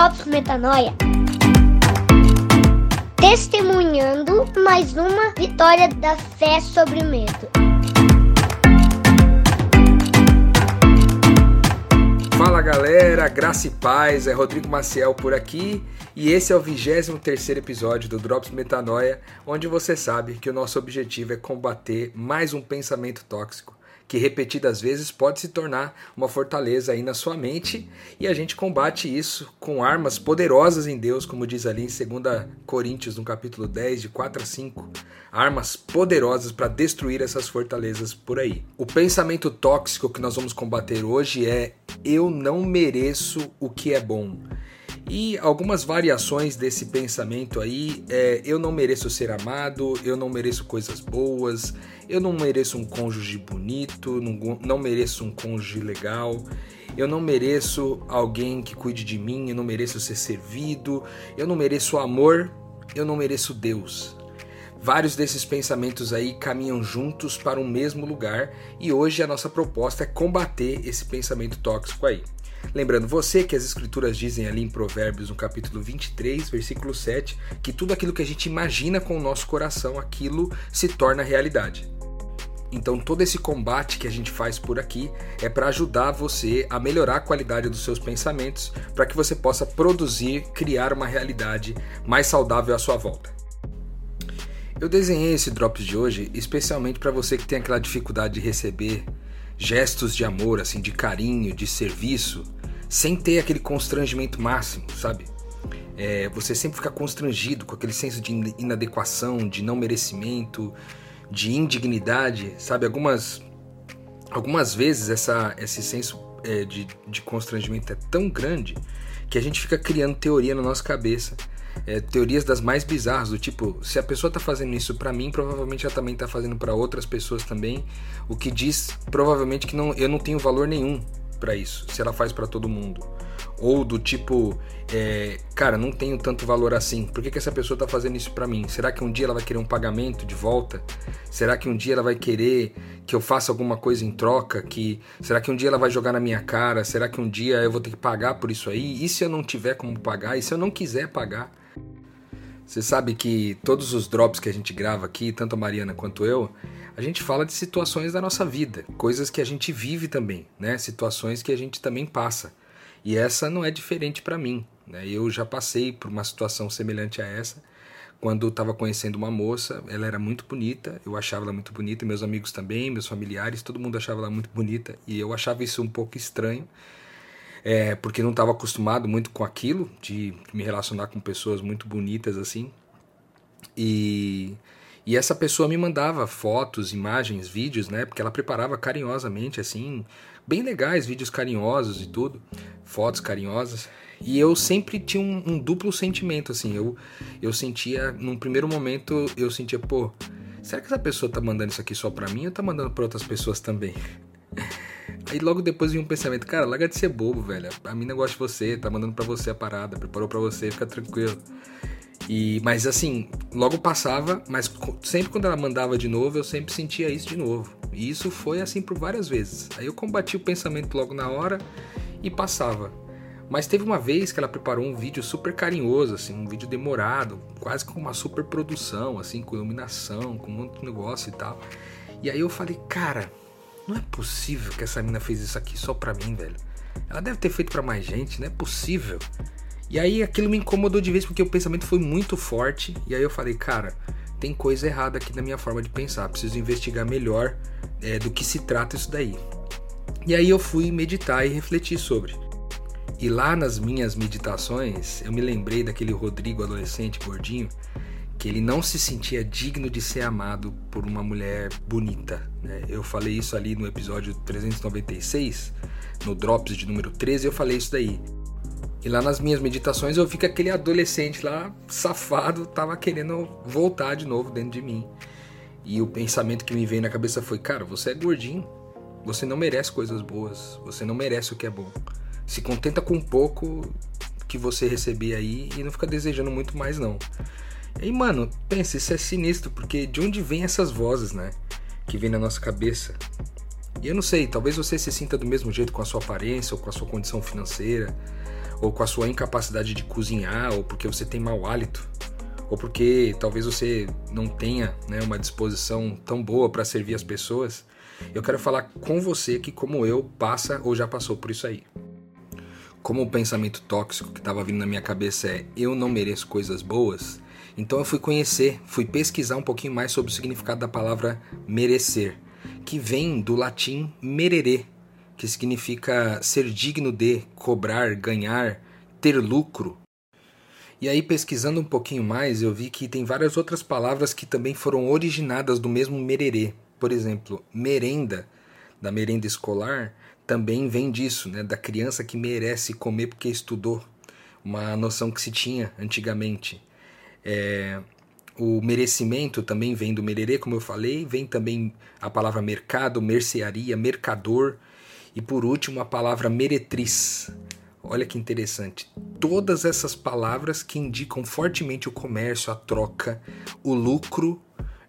Drops Metanoia. Testemunhando mais uma vitória da fé sobre o medo. Fala galera, graça e paz, é Rodrigo Maciel por aqui e esse é o 23 episódio do Drops Metanoia, onde você sabe que o nosso objetivo é combater mais um pensamento tóxico que repetidas vezes pode se tornar uma fortaleza aí na sua mente, e a gente combate isso com armas poderosas em Deus, como diz ali em 2 Coríntios, no capítulo 10, de 4 a 5, armas poderosas para destruir essas fortalezas por aí. O pensamento tóxico que nós vamos combater hoje é eu não mereço o que é bom. E algumas variações desse pensamento aí é eu não mereço ser amado, eu não mereço coisas boas, eu não mereço um cônjuge bonito, não, não mereço um cônjuge legal, eu não mereço alguém que cuide de mim, eu não mereço ser servido, eu não mereço amor, eu não mereço Deus. Vários desses pensamentos aí caminham juntos para o mesmo lugar e hoje a nossa proposta é combater esse pensamento tóxico aí. Lembrando você que as escrituras dizem ali em Provérbios, no capítulo 23, versículo 7, que tudo aquilo que a gente imagina com o nosso coração, aquilo se torna realidade. Então, todo esse combate que a gente faz por aqui é para ajudar você a melhorar a qualidade dos seus pensamentos, para que você possa produzir, criar uma realidade mais saudável à sua volta. Eu desenhei esse Drops de hoje especialmente para você que tem aquela dificuldade de receber gestos de amor, assim, de carinho, de serviço, sem ter aquele constrangimento máximo, sabe? É, você sempre fica constrangido com aquele senso de inadequação, de não merecimento, de indignidade, sabe? Algumas, algumas vezes essa, esse senso é, de, de constrangimento é tão grande que a gente fica criando teoria na nossa cabeça é, teorias das mais bizarras, do tipo, se a pessoa está fazendo isso para mim, provavelmente ela também está fazendo para outras pessoas também, o que diz provavelmente que não, eu não tenho valor nenhum para isso, se ela faz para todo mundo. Ou do tipo, é, cara, não tenho tanto valor assim. Por que, que essa pessoa está fazendo isso para mim? Será que um dia ela vai querer um pagamento de volta? Será que um dia ela vai querer que eu faça alguma coisa em troca? Que será que um dia ela vai jogar na minha cara? Será que um dia eu vou ter que pagar por isso aí? E se eu não tiver como pagar? E se eu não quiser pagar? Você sabe que todos os drops que a gente grava aqui, tanto a Mariana quanto eu, a gente fala de situações da nossa vida, coisas que a gente vive também, né? Situações que a gente também passa. E essa não é diferente para mim, né? Eu já passei por uma situação semelhante a essa quando estava conhecendo uma moça, ela era muito bonita, eu achava ela muito bonita, meus amigos também, meus familiares, todo mundo achava ela muito bonita e eu achava isso um pouco estranho é, porque não estava acostumado muito com aquilo, de me relacionar com pessoas muito bonitas assim. E, e essa pessoa me mandava fotos, imagens, vídeos, né? Porque ela preparava carinhosamente, assim, bem legais, vídeos carinhosos e tudo, fotos carinhosas. E eu sempre tinha um, um duplo sentimento, assim. Eu, eu sentia, num primeiro momento, eu sentia, pô, será que essa pessoa tá mandando isso aqui só pra mim ou tá mandando pra outras pessoas também? Aí logo depois vinha um pensamento, cara, larga de ser bobo, velho. A mina gosta de você, tá mandando para você a parada, preparou para você, fica tranquilo. E, mas assim, logo passava, mas sempre quando ela mandava de novo, eu sempre sentia isso de novo. E isso foi assim por várias vezes. Aí eu combati o pensamento logo na hora e passava. Mas teve uma vez que ela preparou um vídeo super carinhoso, assim, um vídeo demorado, quase com uma super produção, assim, com iluminação, com um monte de negócio e tal. E aí eu falei, cara, não é possível que essa mina fez isso aqui só pra mim, velho. Ela deve ter feito para mais gente, não é possível. E aí aquilo me incomodou de vez porque o pensamento foi muito forte. E aí eu falei, cara, tem coisa errada aqui na minha forma de pensar. Preciso investigar melhor é, do que se trata isso daí. E aí eu fui meditar e refletir sobre. E lá nas minhas meditações, eu me lembrei daquele Rodrigo adolescente gordinho que ele não se sentia digno de ser amado por uma mulher bonita. Né? Eu falei isso ali no episódio 396, no Drops de número 13, eu falei isso daí. E lá nas minhas meditações eu vi que aquele adolescente lá, safado, tava querendo voltar de novo dentro de mim. E o pensamento que me veio na cabeça foi: cara, você é gordinho, você não merece coisas boas, você não merece o que é bom. Se contenta com um pouco que você receber aí e não fica desejando muito mais não. E mano, pensa, isso é sinistro, porque de onde vem essas vozes, né? Que vem na nossa cabeça. E eu não sei, talvez você se sinta do mesmo jeito com a sua aparência ou com a sua condição financeira, ou com a sua incapacidade de cozinhar, ou porque você tem mau hálito, ou porque talvez você não tenha né, uma disposição tão boa para servir as pessoas, eu quero falar com você que, como eu, passa ou já passou por isso aí. Como o pensamento tóxico que estava vindo na minha cabeça é eu não mereço coisas boas, então eu fui conhecer, fui pesquisar um pouquinho mais sobre o significado da palavra merecer, que vem do latim merere, que significa ser digno de, cobrar, ganhar, ter lucro. E aí, pesquisando um pouquinho mais, eu vi que tem várias outras palavras que também foram originadas do mesmo mererê. Por exemplo, merenda, da merenda escolar, também vem disso, né? da criança que merece comer porque estudou. Uma noção que se tinha antigamente. É, o merecimento também vem do mererê, como eu falei, vem também a palavra mercado, mercearia, mercador e por último a palavra meretriz. Olha que interessante. Todas essas palavras que indicam fortemente o comércio, a troca, o lucro,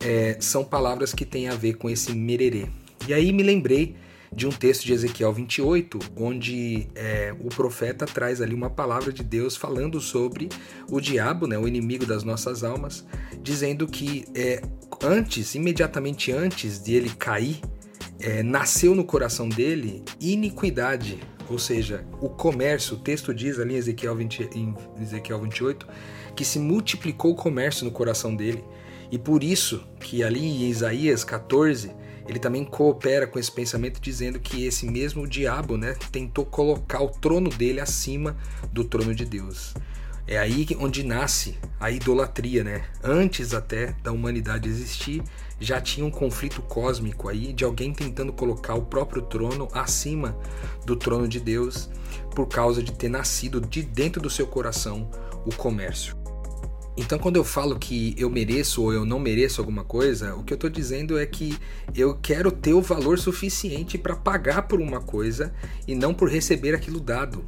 é, são palavras que têm a ver com esse mererê. E aí me lembrei de um texto de Ezequiel 28, onde é, o profeta traz ali uma palavra de Deus falando sobre o diabo, né, o inimigo das nossas almas, dizendo que é, antes, imediatamente antes de ele cair, é, nasceu no coração dele iniquidade, ou seja, o comércio, o texto diz ali em Ezequiel, 20, em Ezequiel 28, que se multiplicou o comércio no coração dele. E por isso que ali em Isaías 14 ele também coopera com esse pensamento dizendo que esse mesmo diabo, né, tentou colocar o trono dele acima do trono de Deus. É aí onde nasce a idolatria, né? Antes até da humanidade existir, já tinha um conflito cósmico aí de alguém tentando colocar o próprio trono acima do trono de Deus por causa de ter nascido de dentro do seu coração o comércio. Então, quando eu falo que eu mereço ou eu não mereço alguma coisa, o que eu estou dizendo é que eu quero ter o valor suficiente para pagar por uma coisa e não por receber aquilo dado.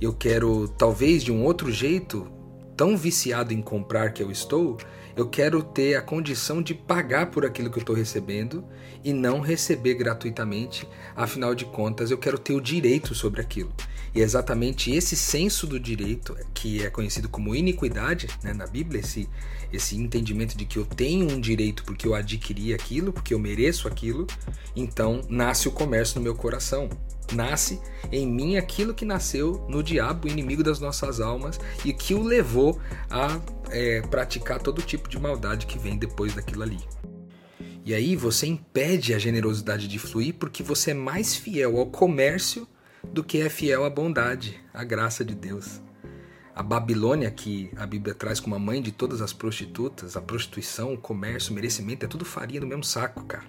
Eu quero, talvez de um outro jeito, tão viciado em comprar que eu estou, eu quero ter a condição de pagar por aquilo que eu estou recebendo e não receber gratuitamente. Afinal de contas, eu quero ter o direito sobre aquilo. E é exatamente esse senso do direito, que é conhecido como iniquidade né, na Bíblia, esse, esse entendimento de que eu tenho um direito porque eu adquiri aquilo, porque eu mereço aquilo, então nasce o comércio no meu coração. Nasce em mim aquilo que nasceu no diabo, inimigo das nossas almas, e que o levou a é, praticar todo tipo de maldade que vem depois daquilo ali. E aí você impede a generosidade de fluir porque você é mais fiel ao comércio do que é fiel à bondade, à graça de Deus. A Babilônia, que a Bíblia traz como a mãe de todas as prostitutas, a prostituição, o comércio, o merecimento, é tudo farinha do mesmo saco, cara.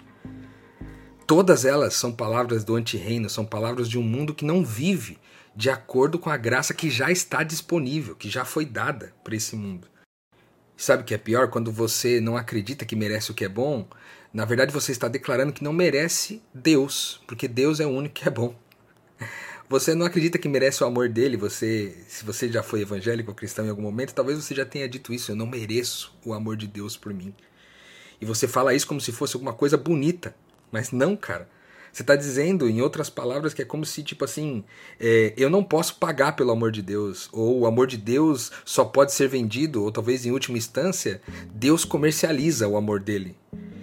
Todas elas são palavras do antirreino, são palavras de um mundo que não vive de acordo com a graça que já está disponível, que já foi dada para esse mundo. Sabe o que é pior? Quando você não acredita que merece o que é bom, na verdade você está declarando que não merece Deus, porque Deus é o único que é bom. Você não acredita que merece o amor dele? Você, se você já foi evangélico ou cristão em algum momento, talvez você já tenha dito isso. Eu não mereço o amor de Deus por mim. E você fala isso como se fosse alguma coisa bonita, mas não, cara. Você está dizendo, em outras palavras, que é como se, tipo assim, é, eu não posso pagar pelo amor de Deus, ou o amor de Deus só pode ser vendido, ou talvez em última instância, Deus comercializa o amor dele.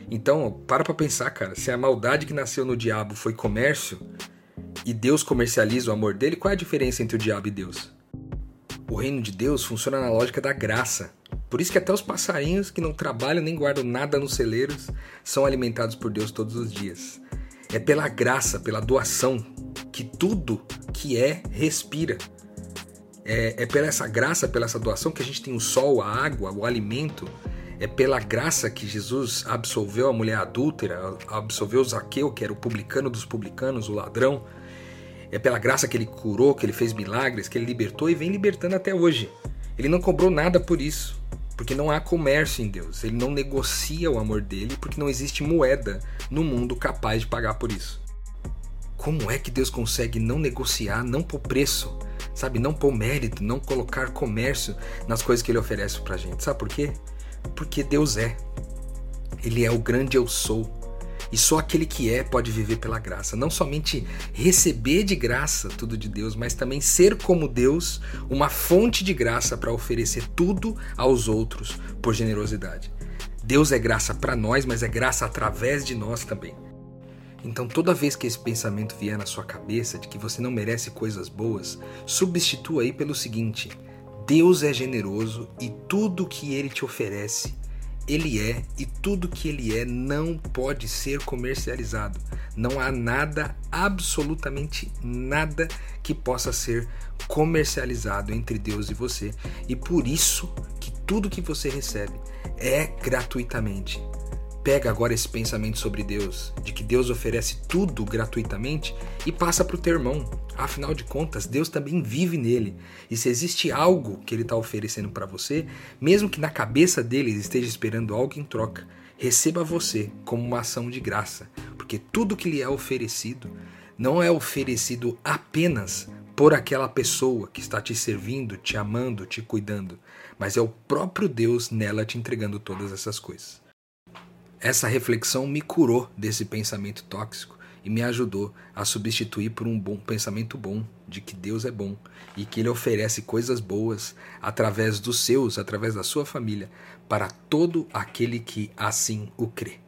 Então, para pra pensar, cara, se a maldade que nasceu no diabo foi comércio, e Deus comercializa o amor dele, qual é a diferença entre o diabo e Deus? O reino de Deus funciona na lógica da graça. Por isso que até os passarinhos que não trabalham nem guardam nada nos celeiros são alimentados por Deus todos os dias. É pela graça, pela doação, que tudo que é respira. É, é pela essa graça, pela essa doação que a gente tem o sol, a água, o alimento. É pela graça que Jesus absolveu a mulher adúltera, absolveu Zaqueu, que era o publicano dos publicanos, o ladrão. É pela graça que ele curou, que ele fez milagres, que ele libertou e vem libertando até hoje. Ele não cobrou nada por isso. Porque não há comércio em Deus. Ele não negocia o amor dele porque não existe moeda no mundo capaz de pagar por isso. Como é que Deus consegue não negociar, não pôr preço, sabe? Não pôr mérito, não colocar comércio nas coisas que ele oferece pra gente. Sabe por quê? Porque Deus é. Ele é o grande eu sou. E só aquele que é pode viver pela graça. Não somente receber de graça tudo de Deus, mas também ser como Deus, uma fonte de graça para oferecer tudo aos outros por generosidade. Deus é graça para nós, mas é graça através de nós também. Então, toda vez que esse pensamento vier na sua cabeça de que você não merece coisas boas, substitua aí pelo seguinte: Deus é generoso e tudo que ele te oferece ele é e tudo que ele é não pode ser comercializado. Não há nada, absolutamente nada que possa ser comercializado entre Deus e você. E por isso que tudo que você recebe é gratuitamente. Pega agora esse pensamento sobre Deus, de que Deus oferece tudo gratuitamente, e passa para o teu irmão. Afinal de contas, Deus também vive nele. E se existe algo que ele está oferecendo para você, mesmo que na cabeça dele esteja esperando algo em troca, receba você como uma ação de graça, porque tudo que lhe é oferecido não é oferecido apenas por aquela pessoa que está te servindo, te amando, te cuidando, mas é o próprio Deus nela te entregando todas essas coisas. Essa reflexão me curou desse pensamento tóxico e me ajudou a substituir por um bom pensamento bom de que Deus é bom e que ele oferece coisas boas através dos seus, através da sua família, para todo aquele que assim o crê.